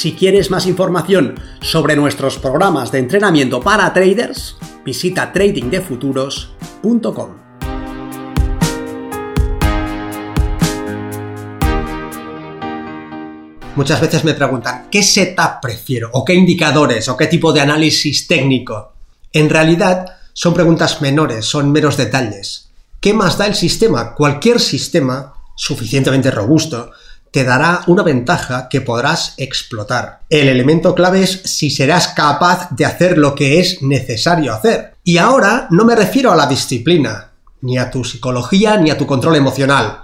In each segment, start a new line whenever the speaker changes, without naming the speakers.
Si quieres más información sobre nuestros programas de entrenamiento para traders, visita tradingdefuturos.com.
Muchas veces me preguntan, ¿qué setup prefiero? ¿O qué indicadores? ¿O qué tipo de análisis técnico? En realidad, son preguntas menores, son meros detalles. ¿Qué más da el sistema? Cualquier sistema suficientemente robusto te dará una ventaja que podrás explotar. El elemento clave es si serás capaz de hacer lo que es necesario hacer. Y ahora no me refiero a la disciplina, ni a tu psicología, ni a tu control emocional.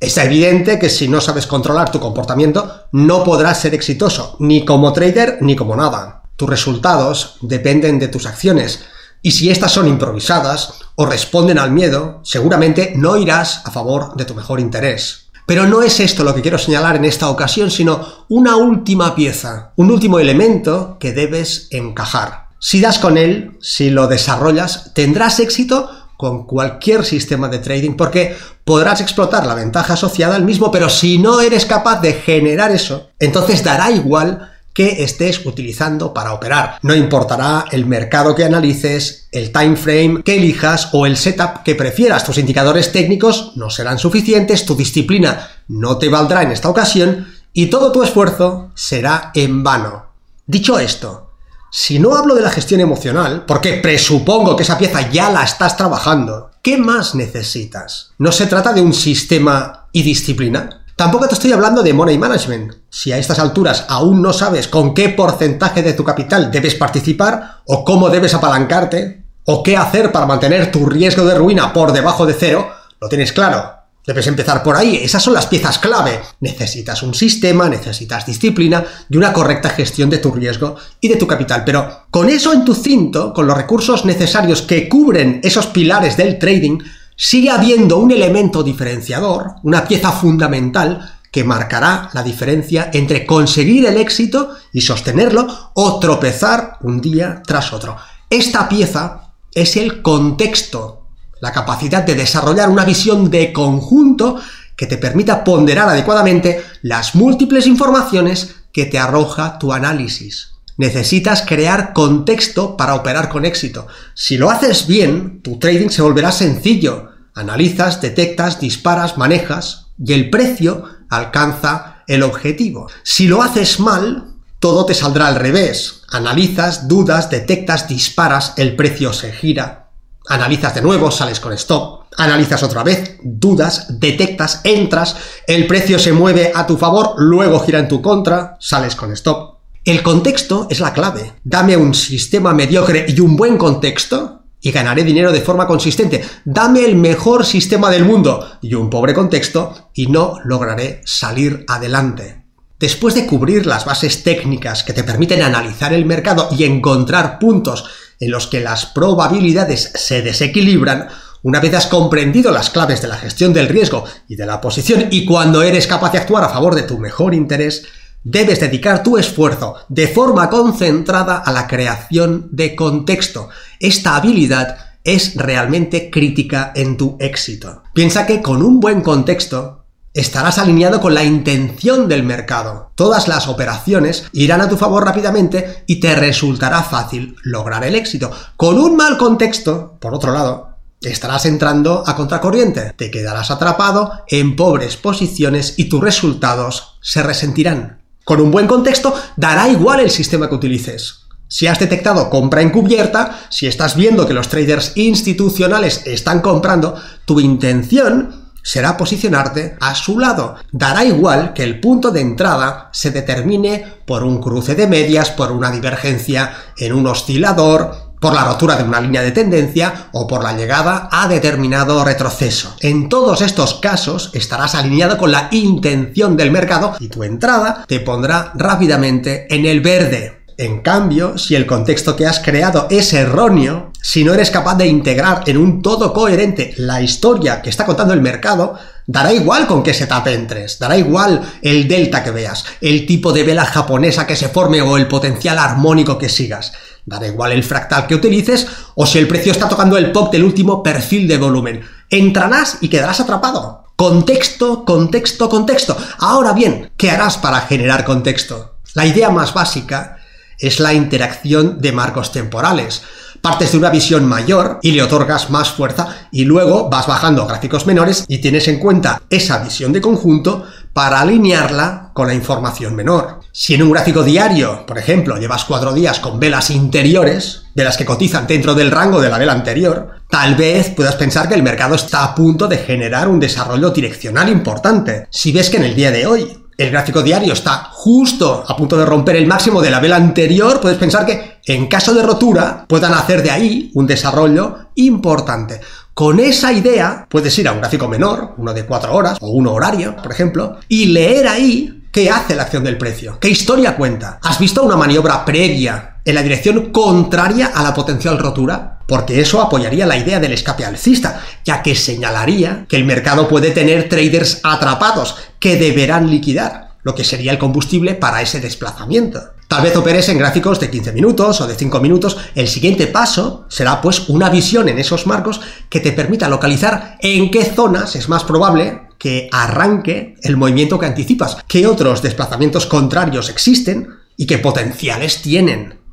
Es evidente que si no sabes controlar tu comportamiento, no podrás ser exitoso, ni como trader, ni como nada. Tus resultados dependen de tus acciones, y si estas son improvisadas o responden al miedo, seguramente no irás a favor de tu mejor interés. Pero no es esto lo que quiero señalar en esta ocasión, sino una última pieza, un último elemento que debes encajar. Si das con él, si lo desarrollas, tendrás éxito con cualquier sistema de trading porque podrás explotar la ventaja asociada al mismo, pero si no eres capaz de generar eso, entonces dará igual que estés utilizando para operar. No importará el mercado que analices, el time frame que elijas o el setup que prefieras. Tus indicadores técnicos no serán suficientes, tu disciplina no te valdrá en esta ocasión y todo tu esfuerzo será en vano. Dicho esto, si no hablo de la gestión emocional, porque presupongo que esa pieza ya la estás trabajando, ¿qué más necesitas? No se trata de un sistema y disciplina. Tampoco te estoy hablando de money management. Si a estas alturas aún no sabes con qué porcentaje de tu capital debes participar, o cómo debes apalancarte, o qué hacer para mantener tu riesgo de ruina por debajo de cero, lo tienes claro. Debes empezar por ahí, esas son las piezas clave. Necesitas un sistema, necesitas disciplina y una correcta gestión de tu riesgo y de tu capital. Pero con eso en tu cinto, con los recursos necesarios que cubren esos pilares del trading, sigue habiendo un elemento diferenciador, una pieza fundamental que marcará la diferencia entre conseguir el éxito y sostenerlo o tropezar un día tras otro. Esta pieza es el contexto, la capacidad de desarrollar una visión de conjunto que te permita ponderar adecuadamente las múltiples informaciones que te arroja tu análisis. Necesitas crear contexto para operar con éxito. Si lo haces bien, tu trading se volverá sencillo. Analizas, detectas, disparas, manejas y el precio alcanza el objetivo. Si lo haces mal, todo te saldrá al revés. Analizas, dudas, detectas, disparas, el precio se gira. Analizas de nuevo, sales con stop. Analizas otra vez, dudas, detectas, entras, el precio se mueve a tu favor, luego gira en tu contra, sales con stop. El contexto es la clave. Dame un sistema mediocre y un buen contexto y ganaré dinero de forma consistente. Dame el mejor sistema del mundo y un pobre contexto y no lograré salir adelante. Después de cubrir las bases técnicas que te permiten analizar el mercado y encontrar puntos en los que las probabilidades se desequilibran, una vez has comprendido las claves de la gestión del riesgo y de la posición y cuando eres capaz de actuar a favor de tu mejor interés, Debes dedicar tu esfuerzo de forma concentrada a la creación de contexto. Esta habilidad es realmente crítica en tu éxito. Piensa que con un buen contexto estarás alineado con la intención del mercado. Todas las operaciones irán a tu favor rápidamente y te resultará fácil lograr el éxito. Con un mal contexto, por otro lado, estarás entrando a contracorriente. Te quedarás atrapado en pobres posiciones y tus resultados se resentirán. Con un buen contexto, dará igual el sistema que utilices. Si has detectado compra encubierta, si estás viendo que los traders institucionales están comprando, tu intención será posicionarte a su lado. Dará igual que el punto de entrada se determine por un cruce de medias, por una divergencia en un oscilador, por la rotura de una línea de tendencia o por la llegada a determinado retroceso. En todos estos casos estarás alineado con la intención del mercado y tu entrada te pondrá rápidamente en el verde. En cambio, si el contexto que has creado es erróneo, si no eres capaz de integrar en un todo coherente la historia que está contando el mercado, dará igual con qué setup entres, dará igual el delta que veas, el tipo de vela japonesa que se forme o el potencial armónico que sigas. Dará igual el fractal que utilices o si el precio está tocando el pop del último perfil de volumen. Entrarás y quedarás atrapado. Contexto, contexto, contexto. Ahora bien, ¿qué harás para generar contexto? La idea más básica es la interacción de marcos temporales. Partes de una visión mayor y le otorgas más fuerza y luego vas bajando gráficos menores y tienes en cuenta esa visión de conjunto para alinearla con la información menor. Si en un gráfico diario, por ejemplo, llevas cuatro días con velas interiores, velas que cotizan dentro del rango de la vela anterior, tal vez puedas pensar que el mercado está a punto de generar un desarrollo direccional importante. Si ves que en el día de hoy el gráfico diario está justo a punto de romper el máximo de la vela anterior, puedes pensar que en caso de rotura puedan hacer de ahí un desarrollo importante. Con esa idea puedes ir a un gráfico menor, uno de cuatro horas o uno horario, por ejemplo, y leer ahí qué hace la acción del precio, qué historia cuenta. ¿Has visto una maniobra previa en la dirección contraria a la potencial rotura? Porque eso apoyaría la idea del escape alcista, ya que señalaría que el mercado puede tener traders atrapados que deberán liquidar, lo que sería el combustible para ese desplazamiento. Tal vez operes en gráficos de 15 minutos o de 5 minutos. El siguiente paso será pues una visión en esos marcos que te permita localizar en qué zonas es más probable que arranque el movimiento que anticipas, qué otros desplazamientos contrarios existen y qué potenciales tienen.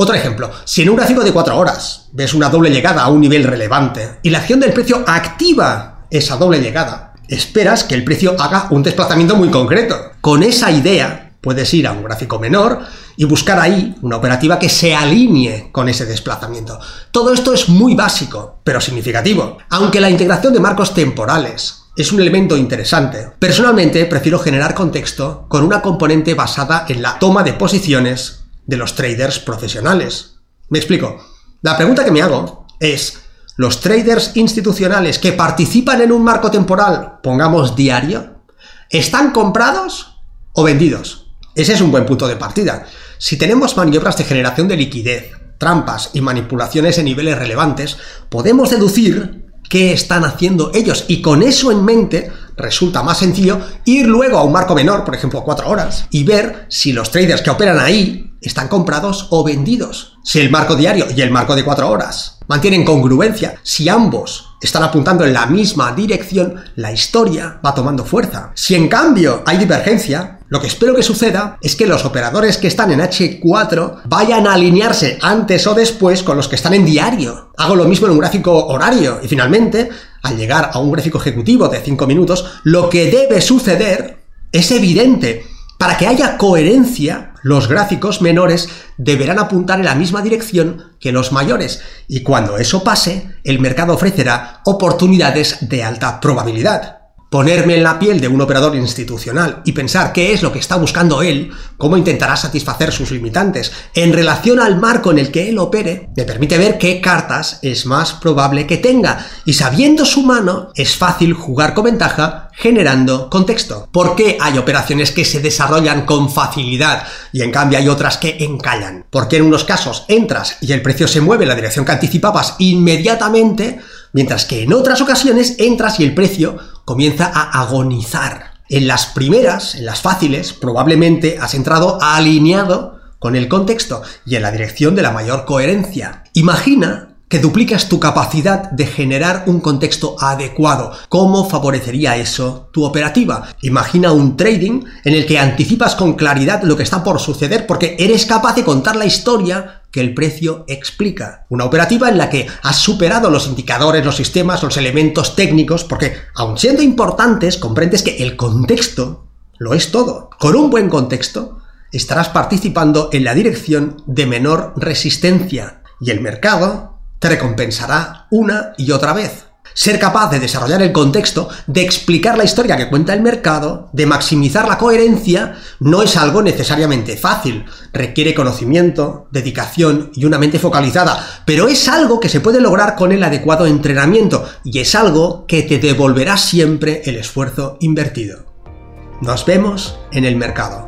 Otro ejemplo, si en un gráfico de 4 horas ves una doble llegada a un nivel relevante y la acción del precio activa esa doble llegada, esperas que el precio haga un desplazamiento muy concreto. Con esa idea puedes ir a un gráfico menor y buscar ahí una operativa que se alinee con ese desplazamiento. Todo esto es muy básico, pero significativo. Aunque la integración de marcos temporales es un elemento interesante, personalmente prefiero generar contexto con una componente basada en la toma de posiciones de los traders profesionales. Me explico. La pregunta que me hago es, ¿los traders institucionales que participan en un marco temporal, pongamos diario, están comprados o vendidos? Ese es un buen punto de partida. Si tenemos maniobras de generación de liquidez, trampas y manipulaciones en niveles relevantes, podemos deducir qué están haciendo ellos y con eso en mente resulta más sencillo ir luego a un marco menor, por ejemplo, cuatro horas, y ver si los traders que operan ahí están comprados o vendidos. Si el marco diario y el marco de cuatro horas mantienen congruencia, si ambos están apuntando en la misma dirección, la historia va tomando fuerza. Si en cambio hay divergencia, lo que espero que suceda es que los operadores que están en H4 vayan a alinearse antes o después con los que están en diario. Hago lo mismo en un gráfico horario y finalmente, al llegar a un gráfico ejecutivo de 5 minutos, lo que debe suceder es evidente. Para que haya coherencia, los gráficos menores deberán apuntar en la misma dirección que los mayores, y cuando eso pase, el mercado ofrecerá oportunidades de alta probabilidad ponerme en la piel de un operador institucional y pensar qué es lo que está buscando él, cómo intentará satisfacer sus limitantes en relación al marco en el que él opere, me permite ver qué cartas es más probable que tenga y sabiendo su mano es fácil jugar con ventaja generando contexto. ¿Por qué hay operaciones que se desarrollan con facilidad y en cambio hay otras que encallan? Porque en unos casos entras y el precio se mueve en la dirección que anticipabas inmediatamente, mientras que en otras ocasiones entras y el precio comienza a agonizar. En las primeras, en las fáciles, probablemente has entrado alineado con el contexto y en la dirección de la mayor coherencia. Imagina que duplicas tu capacidad de generar un contexto adecuado. ¿Cómo favorecería eso tu operativa? Imagina un trading en el que anticipas con claridad lo que está por suceder porque eres capaz de contar la historia que el precio explica. Una operativa en la que has superado los indicadores, los sistemas, los elementos técnicos, porque aun siendo importantes, comprendes que el contexto lo es todo. Con un buen contexto, estarás participando en la dirección de menor resistencia y el mercado te recompensará una y otra vez. Ser capaz de desarrollar el contexto, de explicar la historia que cuenta el mercado, de maximizar la coherencia, no es algo necesariamente fácil. Requiere conocimiento, dedicación y una mente focalizada, pero es algo que se puede lograr con el adecuado entrenamiento y es algo que te devolverá siempre el esfuerzo invertido. Nos vemos en el mercado.